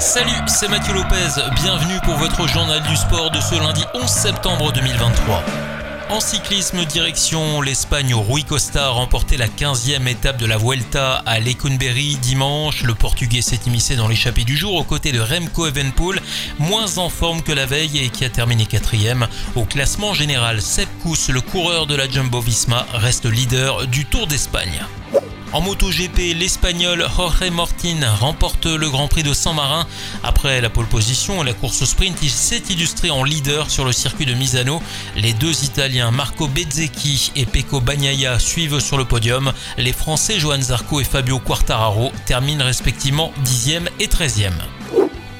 Salut, c'est Mathieu Lopez. Bienvenue pour votre journal du sport de ce lundi 11 septembre 2023. En cyclisme, direction l'Espagne Rui Costa a remporté la 15e étape de la Vuelta à Lecumberri dimanche. Le Portugais s'est immiscé dans l'échappée du jour aux côtés de Remco Evenpool, moins en forme que la veille et qui a terminé quatrième. Au classement général, Sepp Kuss, le coureur de la Jumbo-Visma, reste leader du Tour d'Espagne. En MotoGP, l'Espagnol Jorge Martin remporte le Grand Prix de San-Marin. Après la pole position et la course au sprint, il s'est illustré en leader sur le circuit de Misano. Les deux Italiens Marco Bezzecchi et Pecco Bagnaia suivent sur le podium. Les Français Johan Zarco et Fabio Quartararo terminent respectivement 10e et 13e.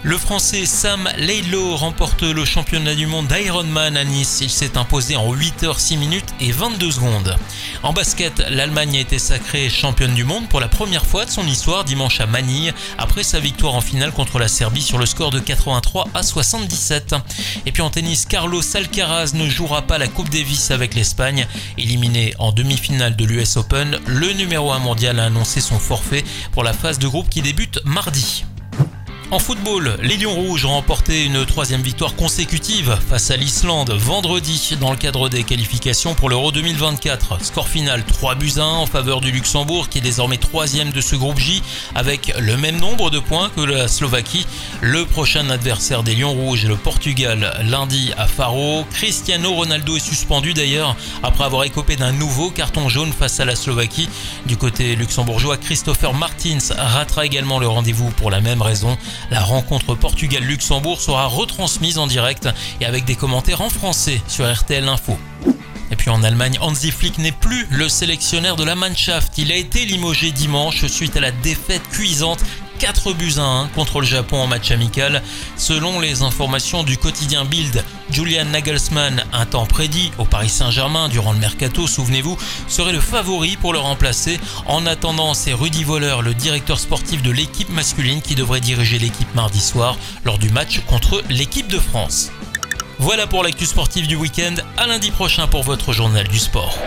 Le Français Sam Leilo remporte le championnat du monde d'Ironman à Nice. Il s'est imposé en 8 h 6 minutes et 22 secondes. En basket, l'Allemagne a été sacrée championne du monde pour la première fois de son histoire dimanche à Manille après sa victoire en finale contre la Serbie sur le score de 83 à 77. Et puis en tennis, Carlos Alcaraz ne jouera pas la Coupe Davis avec l'Espagne. Éliminé en demi-finale de l'US Open, le numéro 1 mondial a annoncé son forfait pour la phase de groupe qui débute mardi. En football, les Lions Rouges ont remporté une troisième victoire consécutive face à l'Islande vendredi dans le cadre des qualifications pour l'Euro 2024. Score final 3 buts à 1 en faveur du Luxembourg qui est désormais troisième de ce groupe J avec le même nombre de points que la Slovaquie. Le prochain adversaire des Lions Rouges est le Portugal lundi à Faro. Cristiano Ronaldo est suspendu d'ailleurs après avoir écopé d'un nouveau carton jaune face à la Slovaquie. Du côté luxembourgeois, Christopher Martins ratera également le rendez-vous pour la même raison. La rencontre Portugal-Luxembourg sera retransmise en direct et avec des commentaires en français sur RTL Info. Et puis en Allemagne, Hansi Flick n'est plus le sélectionneur de la Mannschaft. Il a été limogé dimanche suite à la défaite cuisante 4 buts à 1 contre le Japon en match amical. Selon les informations du quotidien Bild, Julian Nagelsmann, un temps prédit au Paris Saint-Germain durant le mercato, souvenez-vous, serait le favori pour le remplacer. En attendant, c'est Rudy Voller, le directeur sportif de l'équipe masculine, qui devrait diriger l'équipe mardi soir lors du match contre l'équipe de France. Voilà pour l'actu sportive du week-end. À lundi prochain pour votre journal du sport.